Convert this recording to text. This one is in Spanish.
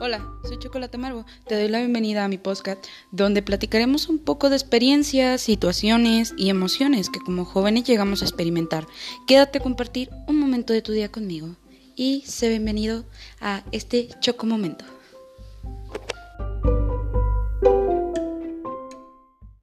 Hola, soy Chocolate Amargo. Te doy la bienvenida a mi podcast, donde platicaremos un poco de experiencias, situaciones y emociones que como jóvenes llegamos a experimentar. Quédate a compartir un momento de tu día conmigo y sé bienvenido a este Choco Momento.